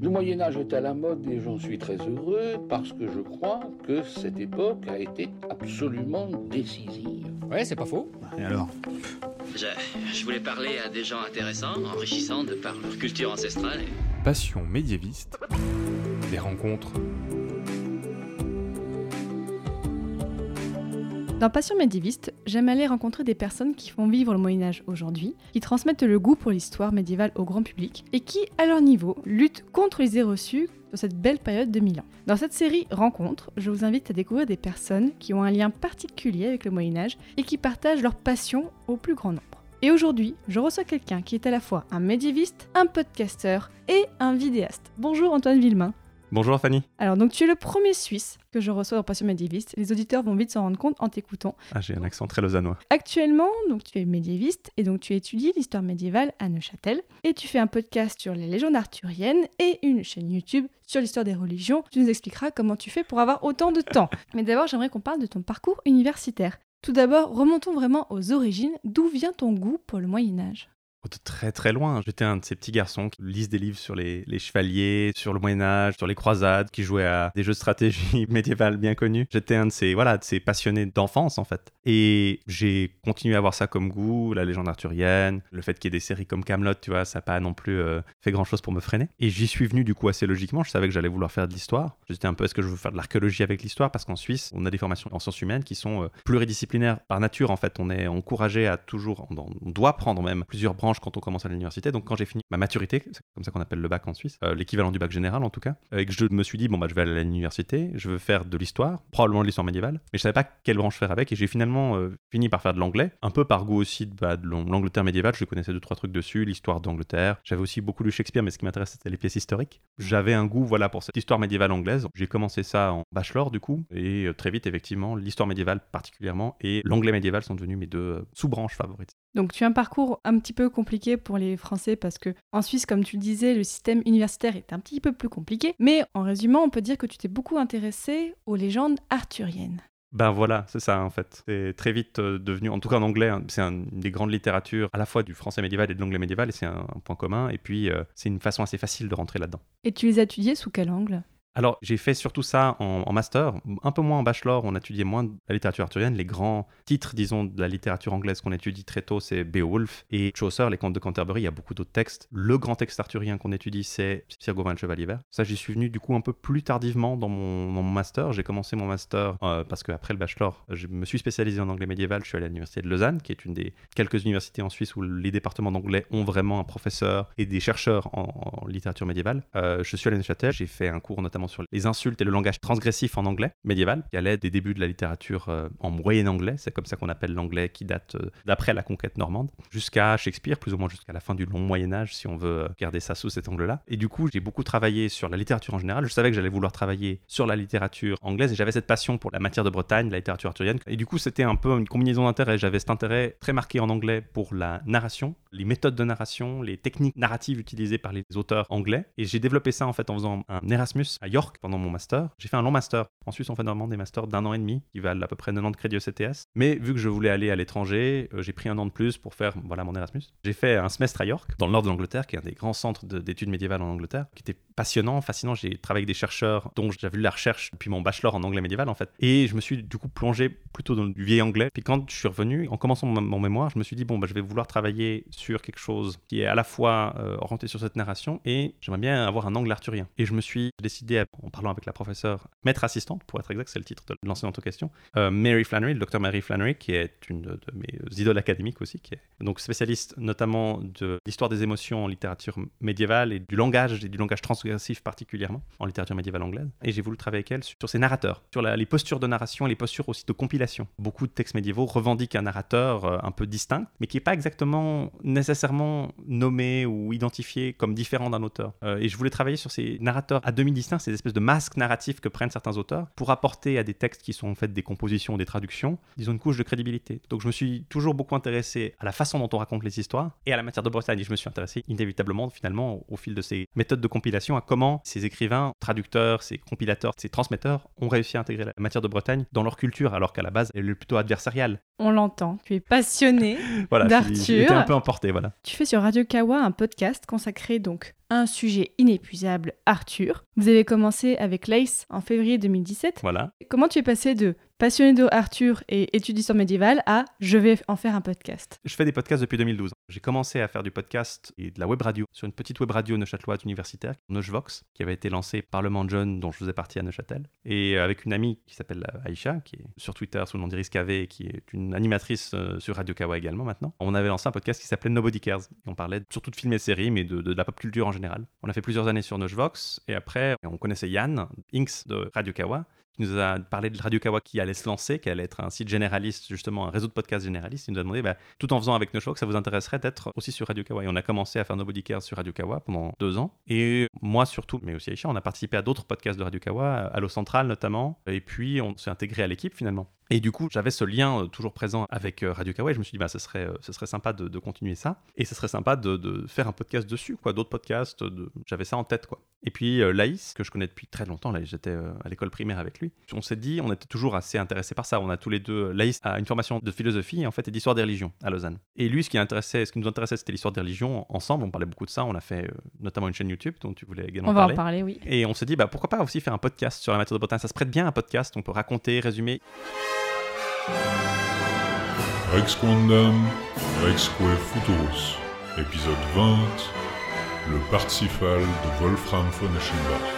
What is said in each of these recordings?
Le Moyen Âge est à la mode et j'en suis très heureux parce que je crois que cette époque a été absolument décisive. Ouais, c'est pas faux. Et alors? Je, je voulais parler à des gens intéressants, enrichissants de par leur culture ancestrale. Passion médiéviste. Des rencontres. Dans Passion médiéviste, j'aime aller rencontrer des personnes qui font vivre le Moyen Âge aujourd'hui, qui transmettent le goût pour l'histoire médiévale au grand public et qui, à leur niveau, luttent contre les idées reçues de cette belle période de mille ans. Dans cette série Rencontres, je vous invite à découvrir des personnes qui ont un lien particulier avec le Moyen Âge et qui partagent leur passion au plus grand nombre. Et aujourd'hui, je reçois quelqu'un qui est à la fois un médiéviste, un podcasteur et un vidéaste. Bonjour Antoine Villemain. Bonjour Fanny. Alors donc tu es le premier Suisse que je reçois dans Passion médiéviste. Les auditeurs vont vite s'en rendre compte en t'écoutant. Ah, j'ai un accent très lausannois. Actuellement, donc tu es médiéviste et donc tu étudies l'histoire médiévale à Neuchâtel et tu fais un podcast sur les légendes arthuriennes et une chaîne YouTube sur l'histoire des religions. Tu nous expliqueras comment tu fais pour avoir autant de temps. Mais d'abord, j'aimerais qu'on parle de ton parcours universitaire. Tout d'abord, remontons vraiment aux origines. D'où vient ton goût pour le Moyen Âge? De très très loin. J'étais un de ces petits garçons qui lisent des livres sur les, chevaliers, sur le Moyen-Âge, sur les croisades, qui jouaient à des jeux de stratégie médiévales bien connus. J'étais un de ces, voilà, de ces passionnés d'enfance en fait. Et j'ai continué à avoir ça comme goût, la légende arthurienne, le fait qu'il y ait des séries comme Camelot, tu vois, ça n'a pas non plus euh, fait grand chose pour me freiner. Et j'y suis venu du coup assez logiquement. Je savais que j'allais vouloir faire de l'histoire. J'étais un peu, est-ce que je veux faire de l'archéologie avec l'histoire? Parce qu'en Suisse, on a des formations en sciences humaines qui sont euh, pluridisciplinaires par nature en fait. On est encouragé à toujours, on, on doit prendre même plusieurs branches quand on commence à l'université. Donc quand j'ai fini ma maturité, c'est comme ça qu'on appelle le bac en Suisse, euh, l'équivalent du bac général en tout cas, et que je me suis dit bon bah je vais aller à l'université, je veux faire de l'histoire, probablement de l'histoire médiévale, mais je savais pas quelle branche faire avec et j'ai finalement euh, fini par faire de l'anglais, un peu par goût aussi de, bah, l'Angleterre médiévale, je connaissais deux trois trucs dessus, l'histoire d'Angleterre. J'avais aussi beaucoup lu Shakespeare, mais ce qui m'intéressait c'était les pièces historiques. J'avais un goût voilà pour cette histoire médiévale anglaise. J'ai commencé ça en bachelor du coup et euh, très vite effectivement l'histoire médiévale particulièrement et l'anglais médiéval sont devenus mes deux sous-branches favorites. Donc tu as un parcours un petit peu compliqué pour les Français parce que en Suisse, comme tu le disais, le système universitaire est un petit peu plus compliqué. Mais en résumant, on peut dire que tu t'es beaucoup intéressé aux légendes arthuriennes. Ben voilà, c'est ça en fait. C'est très vite euh, devenu, en tout cas en anglais, hein, c'est un- une des grandes littératures à la fois du français médiéval et de l'anglais médiéval, et c'est un, un point commun. Et puis euh, c'est une façon assez facile de rentrer là-dedans. Et tu les as étudiés sous quel angle? Alors j'ai fait surtout ça en, master, un peu moins en bachelor, on étudiait moins la littérature arthurienne. Les grands titres, disons, de la littérature anglaise qu'on étudie très tôt, c'est Beowulf et Chaucer, les contes de Canterbury. Il y a beaucoup d'autres textes. Le grand texte arthurien qu'on étudie, c'est Sir Gawain le Chevalier Vert. Ça, j'y suis venu du coup un peu plus tardivement dans mon, master. J'ai commencé mon master euh, parce qu'après le bachelor, je me suis spécialisé en anglais médiéval. Je suis allé à l'université de Lausanne, qui est une des quelques universités en Suisse où les départements d'anglais ont vraiment un professeur et des chercheurs en, en littérature médiévale. Euh, je suis allé à Neuchâtel, j'ai fait un cours notamment sur les insultes et le langage transgressif en anglais médiéval, qui allait des débuts de la littérature euh, en moyen anglais, c'est comme ça qu'on appelle l'anglais qui date euh, d'après la conquête normande, jusqu'à Shakespeare, plus ou moins jusqu'à la fin du long Moyen Âge, si on veut euh, garder ça sous cet angle-là. Et du coup, j'ai beaucoup travaillé sur la littérature en général. Je savais que j'allais vouloir travailler sur la littérature anglaise et j'avais cette passion pour la matière de Bretagne, la littérature arthurienne. Et du coup, c'était un peu une combinaison d'intérêts. J'avais cet intérêt très marqué en anglais pour la narration, les méthodes de narration, les techniques narratives utilisées par les auteurs anglais. Et j'ai développé ça en fait en faisant un Erasmus York pendant mon master. J'ai fait un long master. En Suisse, on fait normalement des masters d'un an et demi qui valent à peu près 90 crédits au CTS. Mais vu que je voulais aller à l'étranger, euh, j'ai pris un an de plus pour faire voilà mon Erasmus. J'ai fait un semestre à York, dans le nord de l'Angleterre, qui est un des grands centres de- d'études médiévales en Angleterre, qui était passionnant, fascinant. J'ai travaillé avec des chercheurs dont j'avais vu la recherche depuis mon bachelor en anglais médiéval en fait. Et je me suis du coup plongé plutôt dans du vieil anglais. Puis quand je suis revenu, en commençant mon mémoire, je me suis dit bon bah je vais vouloir travailler sur quelque chose qui est à la fois euh, orienté sur cette narration et j'aimerais bien avoir un angle arthurien. Et je me suis décidé, en parlant avec la professeure, maître assistante pour être exact, c'est le titre de l'enseignante en question, euh, Mary Flannery, le docteur Mary Flannery, qui est une de, mes idoles académiques aussi, qui est donc spécialiste notamment de l'histoire des émotions en littérature médiévale et du langage et du langage transgressif particulièrement en littérature médiévale anglaise. Et j'ai voulu travailler avec elle sur, ses narrateurs, sur les postures de narration et les postures aussi de compilation. Beaucoup de textes médiévaux revendiquent un narrateur euh, un peu distinct, mais qui n'est pas exactement nécessairement nommé ou identifié comme différent d'un auteur. Euh, et je voulais travailler sur ces narrateurs à demi distincts, ces espèces de masques narratifs que prennent certains auteurs, pour apporter à des textes qui sont en fait des compositions ou des traductions, disons une couche de crédibilité. Donc je me suis toujours beaucoup intéressé à la façon dont on raconte les histoires et à la matière de Bretagne. Et je me suis intéressé inévitablement finalement au fil de ces méthodes de compilation à comment ces écrivains, traducteurs, ces compilateurs, ces transmetteurs ont réussi à intégrer la matière de Bretagne dans leur culture, alors qu'à la base elle est plutôt adversariale. On l'entend, tu es passionné. Voilà, D'Arthur. été un peu emporté, voilà. Tu fais sur Radio Kawa un podcast consacré donc un sujet inépuisable, Arthur. Vous avez commencé avec Lace en février 2017. Voilà. Comment tu es passé de passionné de Arthur et étude d'histoire médiévale à je vais en faire un podcast Je fais des podcasts depuis 2012. J'ai commencé à faire du podcast et de la web radio sur une petite web radio neuchâteloise universitaire, Neuchvox, qui avait été lancée par le John, dont je faisais partie à Neuchâtel, et avec une amie qui s'appelle Aïcha, qui est sur Twitter sous le nom d'Iris KV, qui est une animatrice euh, sur Radio Kawa également maintenant. On avait lancé un podcast qui s'appelait Nobody Cares. on parlait surtout de films et séries, mais de, de, la pop culture en général. On a fait plusieurs années sur Neuchvox, et après, on connaissait Yann, Inks de Radio Kawa, qui nous a parlé de Radio Kawa qui allait se lancer, qui allait être un site généraliste, justement, un réseau de podcasts généraliste. Il nous a demandé, bah, tout en faisant avec nos que ça vous intéresserait d'être aussi sur Radio Kawa. Et on a commencé à faire Nobody Cares sur Radio Kawa pendant deux ans. Et moi surtout, mais aussi Aisha, on a participé à d'autres podcasts de Radio Kawa, à l'eau centrale notamment. Et puis on s'est intégré à l'équipe finalement. Et du coup, j'avais ce lien euh, toujours présent avec euh, Radio Kawa et je me suis dit, bah, ce, serait, euh, ce serait sympa de, continuer ça. Et ce serait sympa de, faire un podcast dessus, quoi, d'autres podcasts. De... J'avais ça en tête, quoi. Et puis Laïs, que je connais depuis très longtemps, là, j'étais à l'école primaire avec lui. On s'est dit, on était toujours assez intéressés par ça. On a tous les deux, Laïs a une formation de philosophie en fait et d'histoire des religions à Lausanne. Et lui, ce qui, intéressait, ce qui nous intéressait, c'était l'histoire des religions ensemble. On parlait beaucoup de ça. On a fait notamment une chaîne YouTube dont tu voulais également parler. On va en parler, oui. Et on s'est dit, bah, pourquoi pas aussi faire un podcast sur la matière de Bretagne Ça se prête bien un podcast. On peut raconter, résumer. Rex Quandam, Rexque Futurus, épisode 20, le Parsifal de Wolfram von Eschenbach.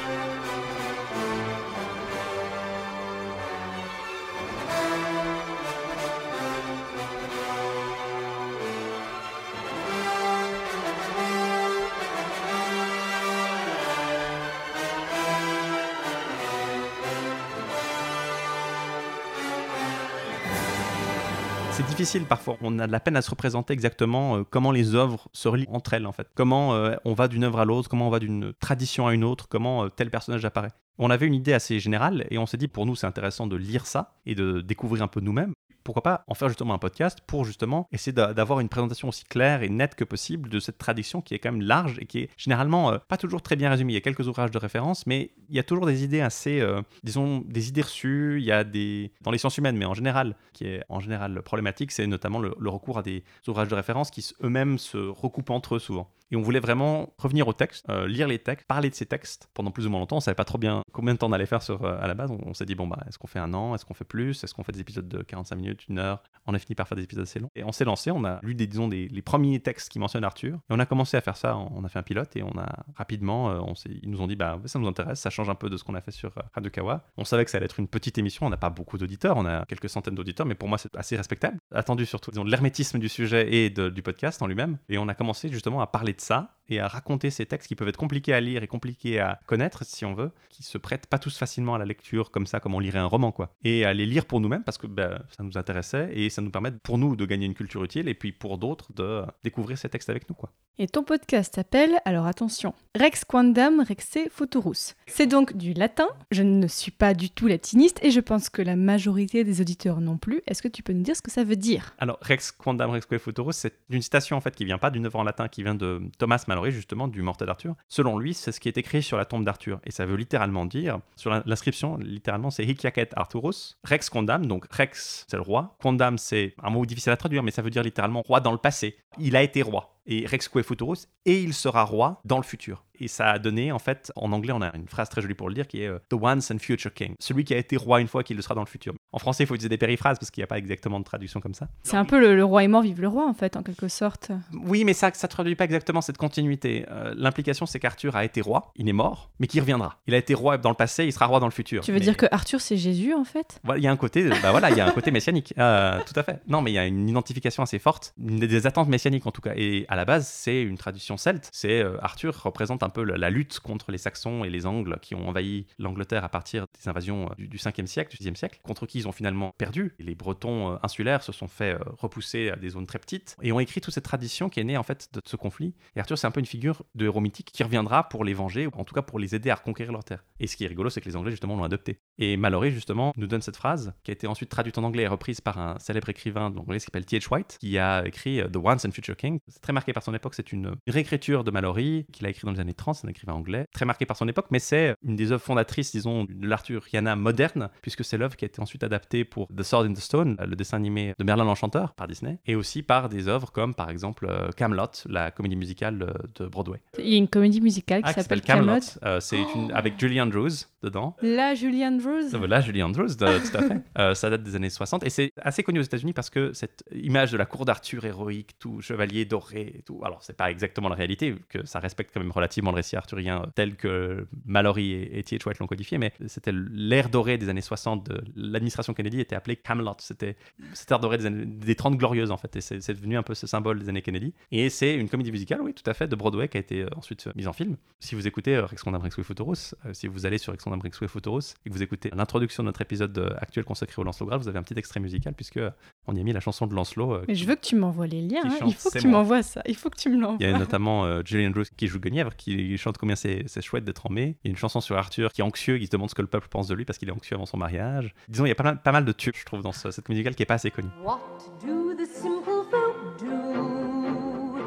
Difficile parfois. On a de la peine à se représenter exactement euh, comment les œuvres se relient entre elles en fait. Comment euh, on va d'une œuvre à l'autre, comment on va d'une tradition à une autre, comment euh, tel personnage apparaît. On avait une idée assez générale et on s'est dit pour nous c'est intéressant de lire ça et de découvrir un peu nous-mêmes pourquoi pas en faire justement un podcast pour justement essayer d'avoir une présentation aussi claire et nette que possible de cette tradition qui est quand même large et qui est généralement euh, pas toujours très bien résumée. Il y a quelques ouvrages de référence, mais il y a toujours des idées assez, euh, disons, des idées reçues. Il y a des dans les sciences humaines, mais en général, qui est en général problématique, c'est notamment le, le, recours à des ouvrages de référence qui eux-mêmes se recoupent entre eux souvent. Et on voulait vraiment revenir au texte, euh, lire les textes, parler de ces textes pendant plus ou moins longtemps. On savait pas trop bien combien de temps on allait faire sur, euh, à la base. On, s'est dit, bon, bah, est-ce qu'on fait un an? Est-ce qu'on fait plus? Est-ce qu'on fait des épisodes de 45 minutes, une heure? On a fini par faire des épisodes assez longs. Et on s'est lancé, on a lu des, disons, des, les premiers textes qui mentionnent Arthur. Et on a commencé à faire ça. On a fait un pilote et on a rapidement, euh, ils nous ont dit, bah, ça nous intéresse, ça change un peu de ce qu'on a fait sur Radio. On savait que ça allait être une petite émission. On n'a pas beaucoup d'auditeurs, on a quelques centaines d'auditeurs, mais pour moi, c'est assez respectable. Attendu surtout, disons, l'hermétisme du sujet et du podcast en lui-même. Et on a commencé justement à parler ça et à raconter ces textes qui peuvent être compliqués à lire et compliqués à connaître, si on veut, qui se prêtent pas tous facilement à la lecture comme ça, comme on lirait un roman, quoi. Et à les lire pour nous-mêmes parce que ben, ça nous intéressait et ça nous permet pour nous de gagner une culture utile et puis pour d'autres de découvrir ces textes avec nous, quoi. Et ton podcast s'appelle, alors attention, Rex Quandam Rexe Futurus. C'est donc du latin. Je ne suis pas du tout latiniste et je pense que la majorité des auditeurs non plus. Est-ce que tu peux nous dire ce que ça veut dire? Alors, Rex Quandam Rexe Futurus, c'est une citation en fait qui vient pas d'une œuvre en latin, qui vient de Thomas Justement du Morte d'Arthur. Selon lui, c'est ce qui est écrit sur la tombe d'Arthur et ça veut littéralement dire, sur l'inscription, littéralement, c'est Hic Arthurus, Rex Quandam, donc Rex c'est le roi, Quandam c'est un mot difficile à traduire mais ça veut dire littéralement roi dans le passé. Il a été roi et Rexque Futurus, et il sera roi dans le futur. Et ça a donné, en fait, en anglais, on a une phrase très jolie pour le dire qui est euh, The Once and Future King. Celui qui a été roi une fois qu'il le sera dans le futur. En français, il faut utiliser des périphrases parce qu'il n'y a pas exactement de traduction comme ça. C'est un peu le, roi est mort, vive le roi, en fait, en quelque sorte. Oui, mais ça ne traduit pas exactement cette continuité. Euh, l'implication, c'est qu'Arthur a été roi, il est mort, mais qu'il reviendra. Il a été roi dans le passé, il sera roi dans le futur. Tu veux dire que Arthur, c'est Jésus, en fait? Il y a un côté, bah voilà, il y a un côté messianique. Euh, tout à fait. Non, mais il y a une identification assez forte, des attentes messianiques en tout cas. Et à la base, c'est une tradition celte. C'est Arthur représente un peu la lutte contre les Saxons et les Angles qui ont envahi l'Angleterre à partir des invasions euh, du, 5e siècle, du 6e siècle, contre qui ils ont finalement perdu. les Bretons euh, insulaires se sont fait euh, repousser à des zones très petites et ont écrit toute cette tradition qui est née en fait de ce conflit. Arthur, c'est un peu une figure de héros mythique qui reviendra pour les venger, ou en tout cas pour les aider à reconquérir leur terre. Et ce qui est rigolo, c'est que les Anglais justement l'ont adopté. Et Mallory justement nous donne cette phrase qui a été ensuite traduite en anglais et reprise par un célèbre écrivain anglais qui s'appelle T.H. White, qui a écrit The Once and Future King. C'est très marqué par son époque. C'est une réécriture de Mallory qu'il a écrit dans les années 30, c'est un écrivain anglais, très marqué par son époque, mais c'est une des œuvres fondatrices, disons, de l'Arthuriana moderne, puisque c'est l'œuvre qui a été ensuite adaptée pour The Sword in the Stone, le dessin animé de Merlin l'Enchanteur par Disney, et aussi par des œuvres comme par exemple euh, Camelot, la comédie musicale euh, de Broadway. Il y a une comédie musicale qui Ah, s'appelle Camelot. Euh, c'est une avec Julie Andrews dedans. La Julie Andrews. Là, Julie Andrews, de- tout à fait. Euh, ça date des années 60 et c'est assez connu aux États-Unis parce que cette image de la cour d'Arthur héroïque, tout chevalier doré, et tout. Alors, c'est pas exactement la réalité, que ça respecte quand même relativement le récit arthurien euh, tel que Mallory et, et T.H. White l'ont codifié, mais c'était l'ère dorée des années 60 de l'administration Kennedy était appelée Camelot. C'était cette ère dorée des, années- des 30 glorieuses en fait, et c'est devenu un peu ce symbole des années Kennedy. Et c'est une comédie musicale, oui, tout à fait, de Broadway qui a été euh, ensuite euh, mise en film. Si vous écoutez euh, Rex Condam Rex Swift Futurus, si vous allez sur Rex Condam Rex Swift Futurus et que vous écoutez l'introduction de notre épisode actuel consacré au Lancelot Graal, vous avez un petit extrait musical puisque on y a mis la chanson de Lancelot. Mais je veux que tu m'envoies les liens. Hein. Il faut que tu m'envoies ça. Il faut que tu me Il y l'envoies. a notamment euh, Julie Andrews qui joue Guenièvre, qui chante combien c'est c'est chouette d'être en mai. Il y a une chanson sur Arthur qui est anxieux, qui se demande ce que le peuple pense de lui parce qu'il est anxieux avant son mariage. Disons, il y a pas mal, pas mal de tubes, je trouve, dans ce- cette musicale qui est pas assez connue. What do the simple folk do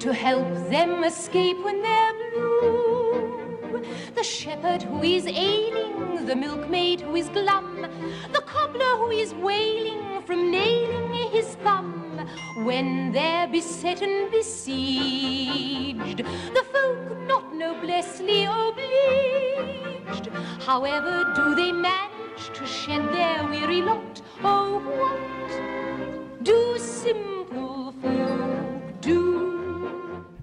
to help them escape when they're blue? The shepherd who is ailing, the milkmaid who is glum, the cobbler who is wailing from nailing his thumb. When they're beset and besieged, the folk not noblessly obliged. However, do they manage to shed their weary lot? Oh, what do simple?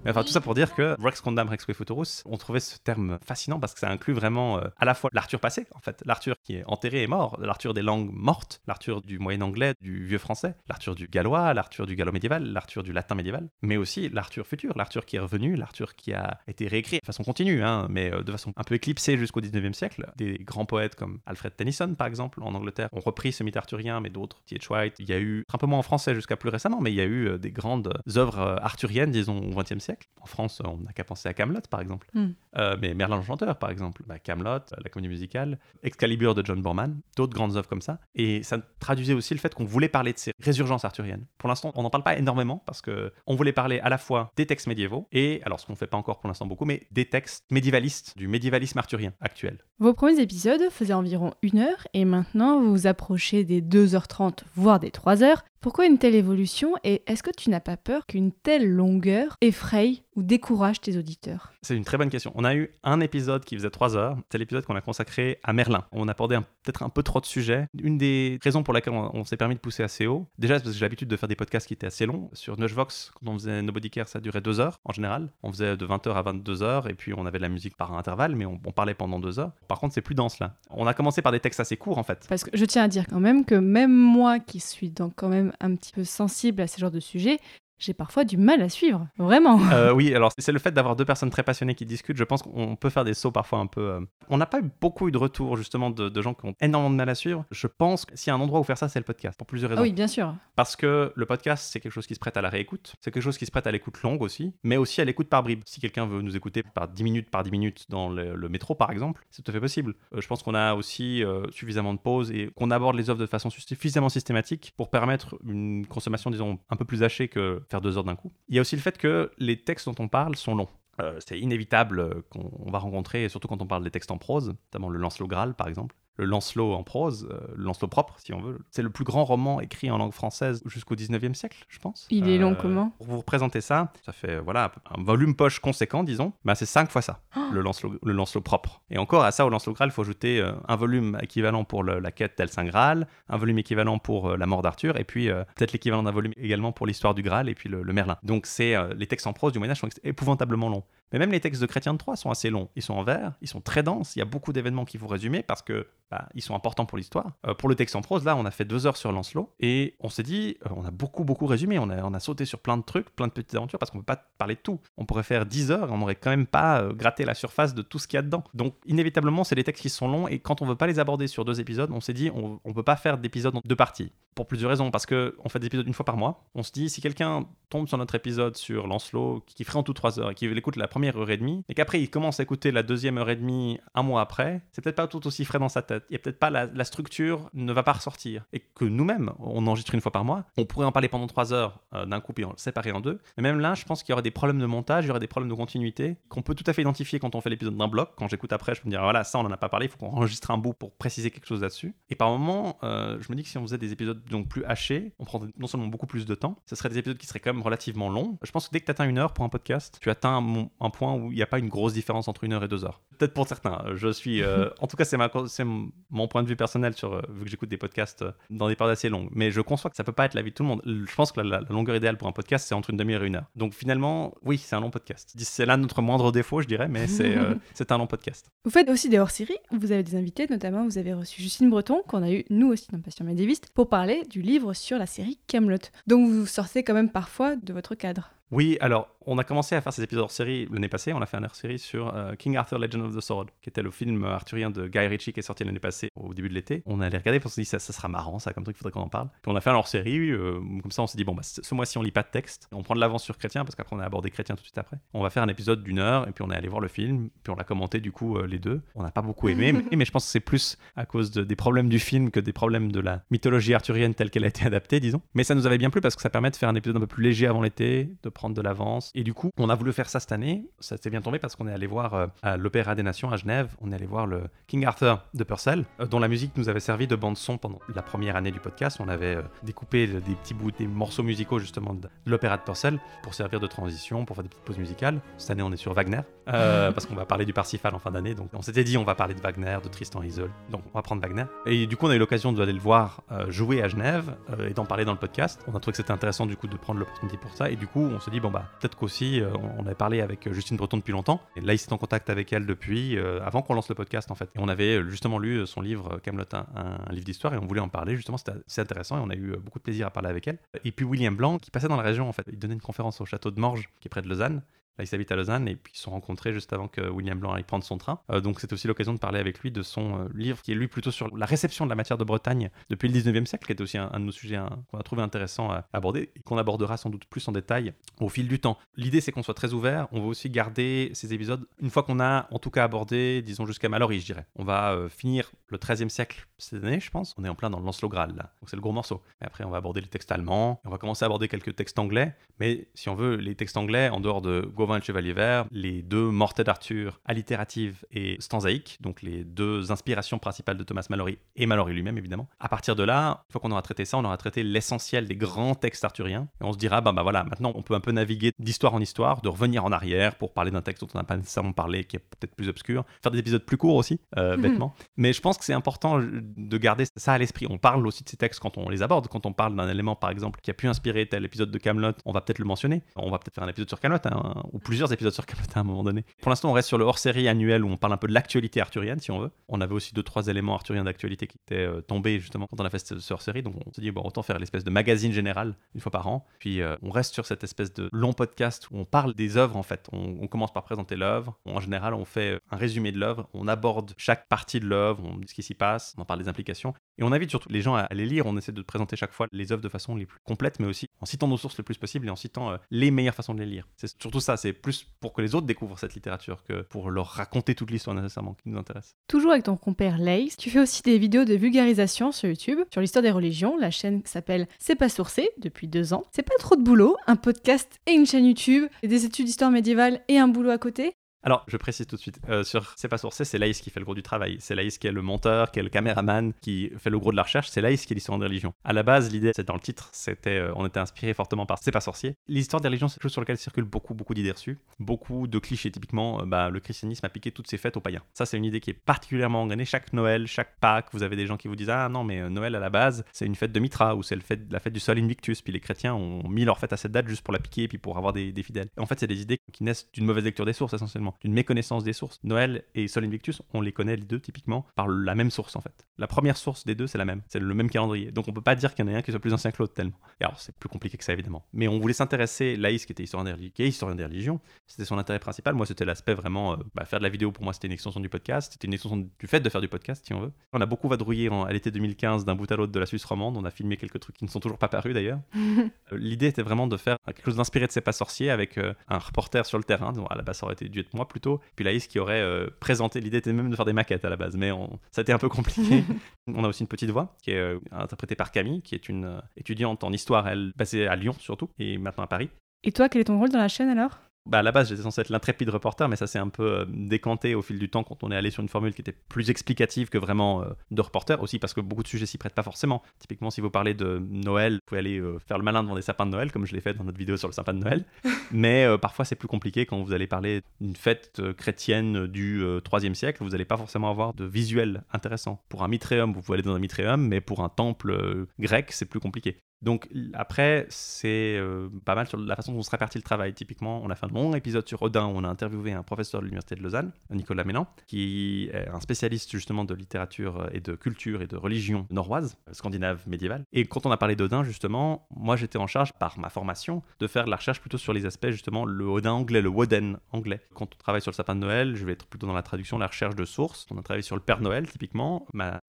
Enfin, tout ça pour dire que Rex Condam Rex Futurus, on trouvait ce terme fascinant parce que ça inclut vraiment euh, à la fois l'Arthur passé, en fait, l'Arthur qui est enterré et mort, l'Arthur des langues mortes, l'Arthur du moyen anglais, du vieux français, l'Arthur du gallois, l'Arthur du gallo médiéval, l'Arthur du latin médiéval, mais aussi l'Arthur futur, l'Arthur qui est revenu, l'Arthur qui a été réécrit de façon continue, hein, mais euh, de façon un peu éclipsée jusqu'au 19e siècle. Des grands poètes comme Alfred Tennyson, par exemple, en Angleterre, ont repris ce mythe arthurien, mais d'autres, T.H. White. Il y a eu, un peu moins en français jusqu'à plus récemment, mais il y a eu euh, des grandes œuvres arthuriennes, disons, au 20e siècle. En France, on n'a qu'à penser à Camelot, par exemple. Hmm. Euh, mais Merlin l'Enchanteur, par exemple, bah, Camelot, euh, la comédie musicale, Excalibur de John Borman, d'autres grandes œuvres comme ça. Et ça traduisait aussi le fait qu'on voulait parler de ces résurgences arthuriennes. Pour l'instant, on n'en parle pas énormément parce que on voulait parler à la fois des textes médiévaux et, alors ce qu'on fait pas encore pour l'instant beaucoup, mais des textes médiévalistes, du médiévalisme arthurien actuel. Vos premiers épisodes faisaient environ une heure et maintenant vous vous approchez des 2h30, voire des 3h. Pourquoi une telle évolution et est-ce que tu n'as pas peur qu'une telle longueur effraie ou décourage tes auditeurs? C'est une très bonne question. On a eu un épisode qui faisait 3 heures. C'est l'épisode qu'on a consacré à Merlin. On abordait peut-être un peu trop de sujets. Une des raisons pour laquelle on, on s'est permis de pousser assez haut, déjà c'est parce que j'ai l'habitude de faire des podcasts qui étaient assez longs. Sur Nushvox, quand on faisait Nobody Care, ça durait 2 heures en général. On faisait de 20h à 22h et puis on avait de la musique par intervalle, mais on, on parlait pendant 2 heures. Par contre, c'est plus dense là. On a commencé par des textes assez courts en fait. Parce que je tiens à dire quand même que même moi qui suis donc quand même un petit peu sensible à ce genre de sujet, j'ai parfois du mal à suivre. Vraiment. Euh, oui, alors c'est le fait d'avoir deux personnes très passionnées qui discutent. Je pense qu'on peut faire des sauts parfois un peu. euh, On n'a pas eu beaucoup eu de retours justement de, de gens qui ont énormément de mal à suivre. Je pense que s'il y a un endroit où faire ça, c'est le podcast pour plusieurs raisons. Ah oui, bien sûr. Parce que le podcast, c'est quelque chose qui se prête à la réécoute. C'est quelque chose qui se prête à l'écoute longue aussi, mais aussi à l'écoute par bribes. Si quelqu'un veut nous écouter par 10 minutes par 10 minutes dans le, le métro, par exemple, c'est tout à fait possible. Euh, je pense qu'on a aussi suffisamment de pauses et qu'on aborde les offres de façon suffisamment systématique pour permettre une consommation, disons, un peu plus hachée que faire deux heures d'un coup. Il y a aussi le fait que les textes dont on parle sont longs. Euh, c'est inévitable euh, qu'on on va rencontrer, surtout quand on parle des textes en prose, notamment le Lancelot Graal par exemple. Le Lancelot en prose, euh, le Lancelot propre si on veut. C'est le plus grand roman écrit en langue française jusqu'au 19e siècle, je pense. Il est long Euh, comment Pour vous représenter ça, ça fait voilà un volume poche conséquent, disons. Ben, c'est cinq fois ça, Oh le, Lancelot, le Lancelot propre. Et encore à ça, au Lancelot Graal, il faut ajouter euh, un volume équivalent pour le- la quête d'El Saint Graal, un volume équivalent pour la mort d'Arthur, et puis peut-être l'équivalent d'un volume également pour l'histoire du Graal et puis le, le Merlin. Donc c'est les textes en prose du Moyen Âge sont épouvantablement longs. Mais même les textes de Chrétien de Troyes sont assez longs. Ils sont en vers, ils sont très denses. Il y a beaucoup d'événements qu'il faut résumer parce que bah, ils sont importants pour l'histoire. Euh, pour le texte en prose, là, on a fait deux heures sur Lancelot et on s'est dit, euh, on a beaucoup, beaucoup résumé. On a, sauté sur plein de trucs, plein de petites aventures parce qu'on peut pas parler de tout. On pourrait faire 10 heures et on n'aurait quand même pas euh, gratté la surface de tout ce qu'il y a dedans. Donc, inévitablement, c'est des textes qui sont longs et quand on veut pas les aborder sur deux épisodes, on s'est dit, on, on peut pas faire d'épisodes en deux parties. Pour plusieurs raisons, parce que on fait des épisodes une fois par mois. On se dit, si quelqu'un tombe sur notre épisode sur Lancelot, qui ferait en tout trois heures et qui l'écoute la première heure et demie, et qu'après il commence à écouter la deuxième heure et demie un mois après, c'est peut-être pas tout aussi frais dans sa tête. A peut-être pas la, structure ne va pas ressortir. Et que nous-mêmes, on enregistre une fois par mois, on pourrait en parler pendant trois heures euh, d'un coup puis en le séparer en deux. Mais même là, je pense qu'il y aurait des problèmes de montage, il y aurait des problèmes de continuité qu'on peut tout à fait identifier quand on fait l'épisode d'un bloc. Quand j'écoute après, je me dire voilà, ça on en a pas parlé, il faut qu'on enregistre un bout pour préciser quelque chose là-dessus. Et par moment, euh, je me dis que si on faisait des épisodes donc plus hachés, on prendrait non seulement beaucoup plus de temps, ce serait des épisodes qui seraient quand même relativement longs. Je pense que dès que tu atteins une heure pour un podcast, tu atteins un, un point où il n'y a pas une grosse différence entre une heure et deux heures. Peut-être pour certains. Je suis, euh, en tout cas, c'est ma- c'est mon point de vue personnel sur euh, vu que j'écoute des podcasts euh, dans des périodes assez longues. Mais je conçois que ça peut pas être la vie de tout le monde. Je pense que la, la longueur idéale pour un podcast, c'est entre une demi-heure et une heure. Donc finalement, oui, c'est un long podcast. C'est là notre moindre défaut, je dirais, mais c'est euh, c'est un long podcast. Vous faites aussi des hors-séries, vous avez des invités, notamment vous avez reçu Justine Breton, qu'on a eu nous aussi dans Passion Médiéviste, pour parler du livre sur la série Camelot. Donc vous sortez quand même parfois de votre cadre. Oui, alors on a commencé à faire ces épisodes hors série l'année passée. On a fait un hors série sur euh, King Arthur Legend of the Sword, qui était le film arthurien de Guy Ritchie qui est sorti l'année passée au début de l'été. On allait regarder parce qu'on s'est dit ça, ça sera marrant, ça comme truc, il faudrait qu'on en parle. Puis on a fait un hors série, euh, comme ça on s'est dit bon, bah, ce mois-ci on lit pas de texte. On prend de l'avance sur Chrétien parce qu'après on a abordé Chrétien tout de suite après. On va faire un épisode d'une heure et puis on est allé voir le film, puis on l'a commenté du coup euh, les deux. On n'a pas beaucoup aimé, mais, mais je pense que c'est plus à cause de- des problèmes du film que des problèmes de la mythologie arthurienne telle qu'elle a été adaptée, disons. Mais ça nous avait bien plu parce que ça permet de faire un épisode un peu plus léger avant l'été, de prendre de l'avance. Et du coup, on a voulu faire ça cette année. Ça s'est bien tombé parce qu'on est allé voir euh, à l'Opéra des Nations à Genève, on est allé voir le King Arthur de Purcell, euh, dont la musique nous avait servi de bande-son pendant la première année du podcast. On avait euh, découpé des petits bouts, des morceaux musicaux justement de, l'Opéra de Purcell pour servir de transition, pour faire des petites pauses musicales. Cette année, on est sur Wagner parce qu'on va parler du Parsifal en fin d'année. Donc on s'était dit, on va parler de Wagner, de Tristan Isolde. Donc on va prendre Wagner. Et du coup, on a eu l'occasion d'aller le voir jouer à Genève et d'en parler dans le podcast. On a trouvé que c'était intéressant du coup de prendre l'opportunité pour ça. Et du coup, on s'est dit, bon bah peut-être qu'aussi, euh, on, avait parlé avec euh, Justine Breton depuis longtemps. Et là, il s'est en contact avec elle depuis, euh, avant qu'on lance le podcast en fait. Et on avait justement lu son livre Camelot, un, livre d'histoire, et on voulait en parler. Justement, c'était intéressant et on a eu beaucoup de plaisir à parler avec elle. Et puis William Blanc, qui passait dans la région en fait. Il donnait une conférence au château de Morges, qui est près de Lausanne. Là, ils habitent à Lausanne et puis ils se sont rencontrés juste avant que William Blanc aille prendre son train. Euh, donc, c'est aussi l'occasion de parler avec lui de son euh, livre qui est lui plutôt sur la réception de la matière de Bretagne depuis le 19e siècle, qui est aussi un, de nos sujets qu'on a trouvé intéressant à aborder et qu'on abordera sans doute plus en détail au fil du temps. L'idée, c'est qu'on soit très ouvert. On veut aussi garder ces épisodes une fois qu'on a en tout cas abordé, disons jusqu'à Mallory, je dirais. On va euh, finir le 13e siècle cette année, je pense. On est en plein dans le Lancelot Graal là, donc c'est le gros morceau. Après, on va aborder les textes allemands. On va commencer à aborder quelques textes anglais, mais si on veut, les textes anglais en dehors de Gauvin et le Chevalier Vert, les deux Mortet d'Arthur, allitérative et stanzaïque, donc les deux inspirations principales de Thomas Mallory et Mallory lui-même évidemment. À partir de là, une fois qu'on aura traité ça, on aura traité l'essentiel des grands textes arthuriens et on se dira bah, bah voilà, maintenant on peut un peu naviguer d'histoire en histoire, de revenir en arrière pour parler d'un texte dont on n'a pas nécessairement parlé, qui est peut-être plus obscur, faire des épisodes plus courts aussi, euh, bêtement. Mais je pense que c'est important de garder ça à l'esprit. On parle aussi de ces textes quand on les aborde, quand on parle d'un élément par exemple qui a pu inspirer tel épisode de Camelot, on va peut-être le mentionner. On va peut-être faire un épisode sur Camelot hein, ou plusieurs épisodes sur Camelot à un moment donné. Pour l'instant, on reste sur le hors-série annuel où on parle un peu de l'actualité arthurienne si on veut. On avait aussi deux trois éléments arthuriens d'actualité qui étaient euh, tombés justement quand on a fait ce, hors-série, donc on s'est dit bon autant faire l'espèce de magazine général une fois par an. Puis euh, on reste sur cette espèce de long podcast où on parle des œuvres en fait. On, on commence par présenter l'œuvre. En général, on fait euh, un résumé de l'œuvre. On aborde chaque partie de l'œuvre. On dit ce qui s'y passe. On en parle des implications. Et on invite surtout les gens à, les lire. On essaie de présenter chaque fois les œuvres de façon les plus complètes, mais aussi en citant nos sources le plus possible et en citant euh, les meilleures façons de les lire. C'est surtout ça. C'est plus pour que les autres découvrent cette littérature que pour leur raconter toute l'histoire nécessairement qui nous intéresse. Toujours avec ton compère Lace, tu fais aussi des vidéos de vulgarisation sur YouTube sur l'histoire des religions. La chaîne s'appelle C'est pas sourcé depuis deux ans. C'est pas trop de boulot, un podcast et une chaîne YouTube, et des études d'histoire médiévale et un boulot à côté. Alors, je précise tout de suite, euh, sur C'est pas sourcé, c'est Laïs qui fait le gros du travail. C'est Laïs qui est le monteur, qui est le caméraman, qui fait le gros de la recherche. C'est Laïs qui est l'histoire des religions. À la base, l'idée, c'est dans le titre, c'était, euh, on était inspiré fortement par C'est pas sorcier. L'histoire des religions, c'est quelque chose sur lequel circulent beaucoup, beaucoup d'idées reçues, beaucoup de clichés. Typiquement, euh, bah, le christianisme a piqué toutes ses fêtes aux païens. Ça, c'est une idée qui est particulièrement engrainée. Chaque Noël, chaque Pâques, vous avez des gens qui vous disent Ah non, mais euh, Noël à la base, c'est une fête de Mitra ou c'est fait, la fête du Sol Invictus. Puis les chrétiens ont mis leur fête à cette date juste pour la piquer puis pour avoir des, des fidèles. En fait, c'est des idées qui naissent d'une mauvaise lecture des sources essentiellement. D'une méconnaissance des sources. Noël et Sol Invictus, on les connaît les deux typiquement par la même source en fait. La première source des deux, c'est la même, c'est le même calendrier. Donc on peut pas dire qu'il y en a un qui soit plus ancien que l'autre tellement. Et alors c'est plus compliqué que ça évidemment. Mais on voulait s'intéresser, Laïs qui était historien des religions, qui est historien des religions, c'était son intérêt principal. Moi c'était l'aspect vraiment, euh, bah, faire de la vidéo pour moi c'était une extension du podcast, c'était une extension du fait de faire du podcast si on veut. On a beaucoup vadrouillé en, à l'été 2015 d'un bout à l'autre de la Suisse romande, on a filmé quelques trucs qui ne sont toujours pas parus d'ailleurs. Euh, L'idée était vraiment de faire quelque chose d'inspiré de C'est pas sorcier avec euh, un reporter sur le terrain. Donc, à la base, ça aurait été dû être moi plutôt. Puis Laïs qui aurait euh, présenté. L'idée était même de faire des maquettes à la base, mais on- ça a été un peu compliqué. on a aussi une petite voix qui est euh, interprétée par Camille, qui est une euh, étudiante en histoire, elle basée à Lyon surtout, et maintenant à Paris. Et toi, quel est ton rôle dans la chaîne alors? Bah, à la base, j'étais censé être l'intrépide reporter, mais ça s'est un peu euh, décanté au fil du temps quand on est allé sur une formule qui était plus explicative que vraiment euh, de reporter. Aussi parce que beaucoup de sujets s'y prêtent pas forcément. Typiquement, si vous parlez de Noël, vous pouvez aller euh, faire le malin devant des sapins de Noël, comme je l'ai fait dans notre vidéo sur le sapin de Noël. mais euh, parfois, c'est plus compliqué quand vous allez parler d'une fête chrétienne du euh, 3e siècle. Vous n'allez pas forcément avoir de visuel intéressant. Pour un mitréum, vous pouvez aller dans un mitréum, mais pour un temple grec, c'est plus compliqué. Donc après, c'est euh, pas mal sur la façon dont on se répartit le travail. Typiquement, on a fait un long épisode sur Odin où on a interviewé un professeur de l'Université de Lausanne, Nicolas Mélan, qui est un spécialiste justement de littérature et de culture et de religion norroise, euh, scandinave médiévale. Et quand on a parlé d'Odin, justement, moi j'étais en charge par ma formation de faire de la recherche plutôt sur les aspects justement le Odin anglais, le Woden anglais. Quand on travaille sur le sapin de Noël, je vais être plutôt dans la traduction, la recherche de sources. On a travaillé sur le Père Noël typiquement.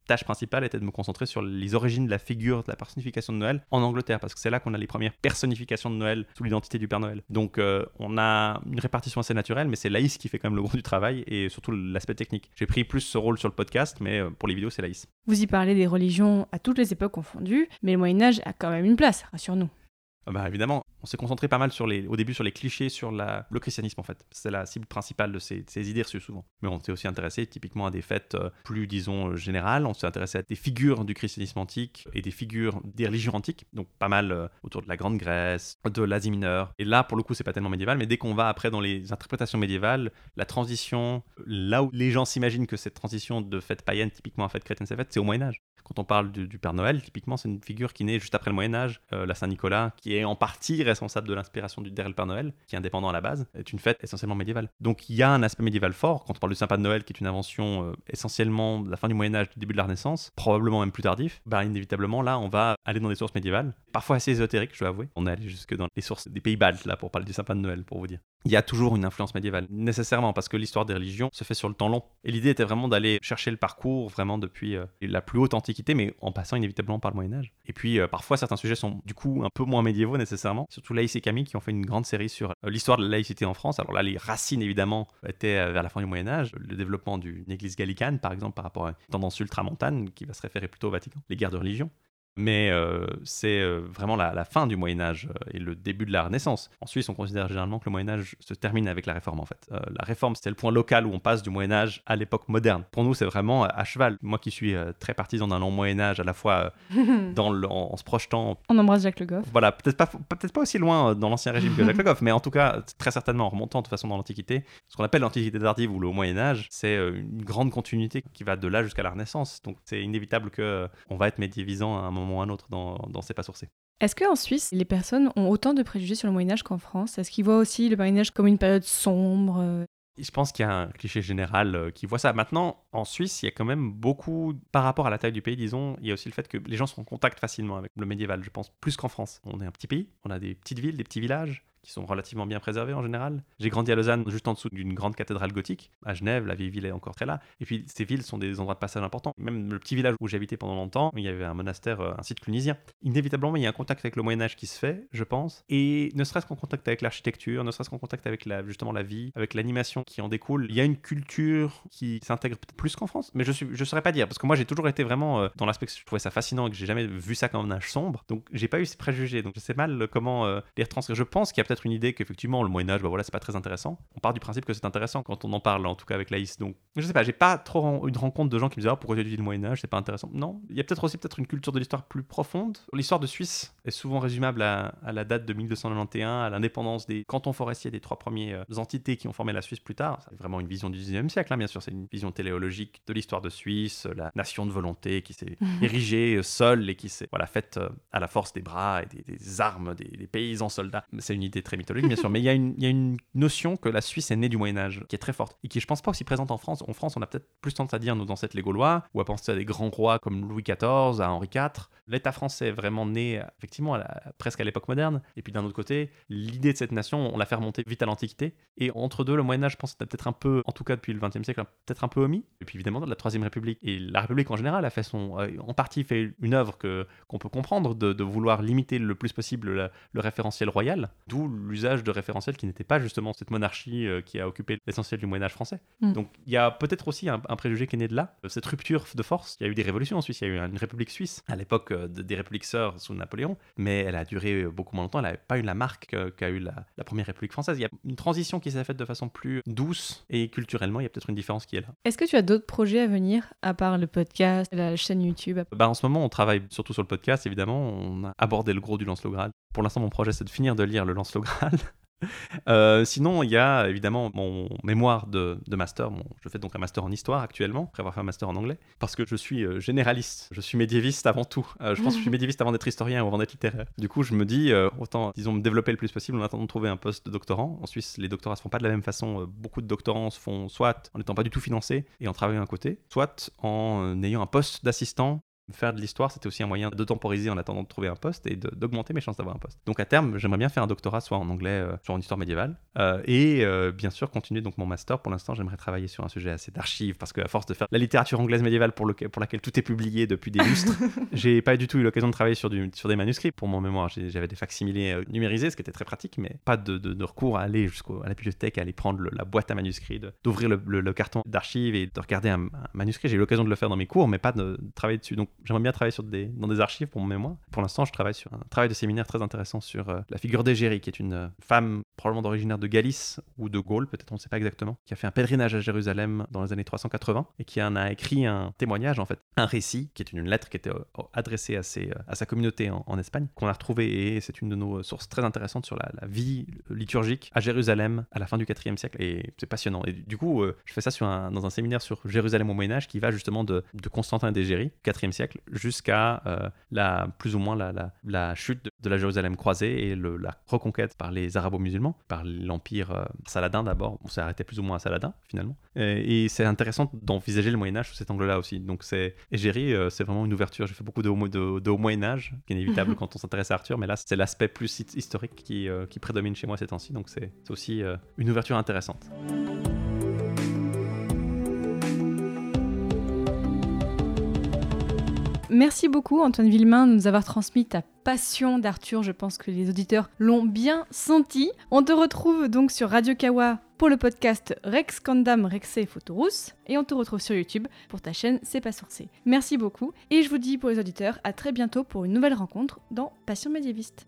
Tâche principale était de me concentrer sur les origines de la figure, de la personnification de Noël en Angleterre, parce que c'est là qu'on a les premières personnifications de Noël sous l'identité du Père Noël. Donc euh, on a une répartition assez naturelle, mais c'est Laïs qui fait quand même le gros du travail et surtout l'aspect technique. J'ai pris plus ce rôle sur le podcast, mais euh, pour les vidéos, c'est Laïs. Vous y parlez des religions à toutes les époques confondues, mais le Moyen-Âge a quand même une place, rassure-nous. Ah Bah évidemment, on s'est concentré pas mal sur les, au début sur les clichés sur le christianisme en fait. C'est la cible principale de ces, ces idées reçues souvent. Mais on s'est aussi intéressé typiquement à des fêtes euh, plus disons euh, générales. On s'est intéressé à des figures du christianisme antique et des figures des religions antiques. Donc pas mal euh, autour de la Grande Grèce, de l'Asie mineure. Et là pour le coup c'est pas tellement médiéval, mais dès qu'on va après dans les interprétations médiévales, la transition, là où les gens s'imaginent que cette transition de fête païenne typiquement à fête chrétienne c'est au Moyen Âge. Quand on parle du, Père Noël, typiquement, c'est une figure qui naît juste après le Moyen Âge, euh, la Saint-Nicolas, qui est en partie responsable de l'inspiration du derrière le Père Noël, qui est indépendant à la base, est une fête essentiellement médiévale. Donc il y a un aspect médiéval fort. Quand on parle du Saint-Pas de Noël, qui est une invention euh, essentiellement de la fin du Moyen Âge, du début de la Renaissance, probablement même plus tardif, bah inévitablement là, on va aller dans des sources médiévales, parfois assez ésotériques, je dois avouer. On est allé jusque dans les sources des pays baltes là pour parler du Saint-Pas de Noël, pour vous dire. Il y a toujours une influence médiévale, nécessairement, parce que l'histoire des religions se fait sur le temps long. Et l'idée était vraiment d'aller chercher le parcours vraiment depuis euh, la plus haute antiquité, mais en passant inévitablement par le Moyen Âge. Et puis euh, parfois certains sujets sont du coup un peu moins médiévaux nécessairement, surtout Laïs et Camille qui ont fait une grande série sur euh, l'histoire de la laïcité en France. Alors là, les racines évidemment étaient vers la fin du Moyen Âge, le développement d'une église gallicane par exemple par rapport à une tendance ultramontane qui va se référer plutôt au Vatican, les guerres de religion. Mais euh, c'est euh, vraiment la, la fin du Moyen Âge euh, et le début de la Renaissance. En Suisse, on considère généralement que le Moyen Âge se termine avec la Réforme en fait. La Réforme, c'est le point local où on passe du Moyen Âge à l'époque moderne. Pour nous, c'est vraiment à cheval. Moi qui suis très partisan d'un long Moyen Âge, à la fois dans le- en, en se projetant On embrasse Jacques Le Goff. voilà, peut-être pas, peut-être pas aussi loin dans l'ancien régime que Jacques Le Goff, mais en tout cas, très certainement en remontant de toute façon dans l'Antiquité. Ce qu'on appelle l'Antiquité tardive ou le Moyen-Âge, c'est euh, une grande continuité qui va de là jusqu'à la Renaissance. Donc c'est inévitable que euh, on va être médiévisant à un moment ou un autre dans, dans C'est pas sourcé. Est-ce qu'en Suisse, les personnes ont autant de préjugés sur le Moyen-Âge qu'en France? Est-ce qu'ils voient aussi le Moyen-Âge comme une période sombre euh, Je pense qu'il y a un cliché général euh, qui voit ça. Maintenant, en Suisse, il y a quand même beaucoup, par rapport à la taille du pays, disons, il y a aussi le fait que les gens sont en contact facilement avec le médiéval, je pense, plus qu'en France. On est un petit pays, on a des petites villes, des petits villages sont relativement bien préservés en général. J'ai grandi à Lausanne, juste en dessous d'une grande cathédrale gothique. À Genève, la vieille ville est encore très là. Et puis, ces villes sont des endroits de passage importants. Même le petit village où j'habitais pendant longtemps, il y avait un monastère, euh, un site clunisien. Inévitablement, il y a un contact avec le Moyen-Âge qui se fait, je pense. Et ne serait-ce qu'en contact avec l'architecture, ne serait-ce qu'en contact avec justement la vie, avec l'animation qui en découle, il y a une culture qui s'intègre peut-être plus qu'en France. Mais je ne je saurais pas dire, parce que moi, j'ai toujours été vraiment euh, dans l'aspect que je trouvais ça fascinant et que j'ai jamais vu ça comme un âge sombre. Donc, j'ai pas eu ces préjugés. Donc, je sais mal comment euh, les retranscrire. Je pense qu'il y a peut-être une idée qu'effectivement, le Moyen-Âge, bah voilà, c'est pas très intéressant. On part du principe que c'est intéressant quand on en parle, en tout cas avec Laïs. Donc, je sais pas, j'ai pas trop de rencontre de gens qui me disaient, ah, pourquoi tu le Moyen-Âge, c'est pas intéressant. Non, il y a peut-être aussi peut-être une culture de l'histoire plus profonde. L'histoire de Suisse est souvent résumable à, à la date de 1291, à l'indépendance des cantons forestiers, des trois premières entités qui ont formé la Suisse plus tard. C'est vraiment une vision du 19e siècle, hein, bien sûr. C'est une vision téléologique de l'histoire de Suisse, la nation de volonté qui s'est érigée euh, seule et qui s'est voilà, faite euh, à la force des bras et des, des armes des, des paysans soldats. C'est une idée très mythologique, bien sûr, mais il y, a une- y a une notion que la Suisse est née du Moyen-Âge, qui est très forte, et qui, je pense, pas aussi présente en France. En France, on a peut-être plus tendance à dire nos ancêtres les Gaulois, ou à penser à des grands rois comme Louis XIV, à Henri IV. L'État français est vraiment né, effectivement, presque à l'époque moderne. Et puis d'un autre côté, l'idée de cette nation, on l'a fait remonter vite à l'Antiquité. Et entre deux, le Moyen-Âge, je pense, est peut-être un peu, en tout cas depuis le XXe siècle, peut-être un peu omis. Et puis évidemment, la Troisième République. Et la République en général a fait son, en partie fait une œuvre qu'on peut comprendre, de, vouloir limiter le plus possible le référentiel royal, d'où l'usage de référentiels qui n'était pas justement cette monarchie euh, qui a occupé l'essentiel du Moyen-Âge français. Mm. Donc il y a peut-être aussi un, un préjugé qui est né de là, euh, cette rupture de force. Il y a eu des révolutions en Suisse, il y a eu une république suisse à l'époque euh, de- des républiques sœurs sous Napoléon, mais elle a duré beaucoup moins longtemps, elle n'avait pas eu la marque que- qu'a eu la, la première république française. Il y a une transition qui s'est faite de façon plus douce et culturellement, il y a peut-être une différence qui est là. Est-ce que tu as d'autres projets à venir, à part le podcast, la chaîne YouTube? Bah, en ce moment, on travaille surtout sur le podcast, évidemment. On a abordé le gros du Lancelot Graal. Pour l'instant, mon projet, c'est de finir de lire le Lancelot Graal. Euh, sinon, il y a évidemment mon mémoire de, de master. Mon- je fais donc un master en histoire actuellement, après avoir fait un master en anglais, parce que je suis euh, généraliste. Je suis médiéviste avant tout. Euh, je pense que je suis médiéviste avant d'être historien ou avant d'être littéraire. Du coup, je me dis, autant, disons, me développer le plus possible en attendant de trouver un poste de doctorant. En Suisse, les doctorats se font pas de la même façon. Beaucoup de doctorants se font soit en n'étant pas du tout financés et en travaillant à côté, soit en ayant un poste d'assistant Faire de l'histoire, c'était aussi un moyen de temporiser en attendant de trouver un poste et d'augmenter mes chances d'avoir un poste. Donc à terme, j'aimerais bien faire un doctorat soit en anglais, euh, soit en histoire médiévale. Euh, et euh, bien sûr, continuer donc mon master. Pour l'instant, j'aimerais travailler sur un sujet assez d'archives parce qu'à force de faire la littérature anglaise médiévale pour, lequel- pour laquelle tout est publié depuis des lustres, j'ai pas du tout eu l'occasion de travailler sur, du- sur des manuscrits pour mon mémoire. J'avais des facsimilés euh, numérisés, ce qui était très pratique, mais pas de, de- de recours à aller jusqu'à la bibliothèque, à aller prendre le- la boîte à manuscrits, d'ouvrir le, le- le carton d'archives et de regarder un, un manuscrit. J'ai eu l'occasion de le faire dans mes cours, mais pas de, de travailler dessus. Donc j'aimerais bien travailler sur des, dans des archives pour mon mémoire. Pour l'instant, je travaille sur un travail de séminaire très intéressant sur euh, la figure d'Égérie, qui est une euh, femme probablement d'originaire de Galice ou de Gaule, peut-être on ne sait pas exactement, qui a fait un pèlerinage à Jérusalem dans les années 380 et qui en a écrit un témoignage, en fait, un récit, qui est une lettre qui était euh, adressée à, ses, à sa communauté en, Espagne, qu'on a retrouvé et c'est une de nos sources très intéressantes sur la, vie liturgique à Jérusalem à la fin du 4e siècle et c'est passionnant. Et du coup, je fais ça sur un- dans un séminaire sur Jérusalem au Moyen-Âge qui va justement de, de Constantin d'Égérie, 4e siècle, jusqu'à euh, la, plus ou moins la, la- la chute de, de la Jérusalem croisée et le- la reconquête par les arabo-musulmans, par l'empire euh, saladin d'abord. On s'est arrêté plus ou moins à Saladin finalement. Et c'est intéressant d'envisager le Moyen-Âge sous cet angle-là aussi. Donc c'est Égérie, euh, c'est vraiment une ouverture. J'ai fait beaucoup de, de, Moyen-Âge, qui est inévitable quand on s'intéresse à Arthur, mais là c'est l'aspect plus hi- historique qui, euh, qui prédomine chez moi ces temps-ci. Donc c'est aussi une ouverture intéressante. Merci beaucoup Antoine Villemain de nous avoir transmis ta passion d'Arthur. Je pense que les auditeurs l'ont bien senti. On te retrouve donc sur Radio Kawa pour le podcast Rex Condam Rexe Photorus et on te retrouve sur YouTube pour ta chaîne C'est pas sourcé. Merci beaucoup et je vous dis pour les auditeurs à très bientôt pour une nouvelle rencontre dans Passion médiéviste.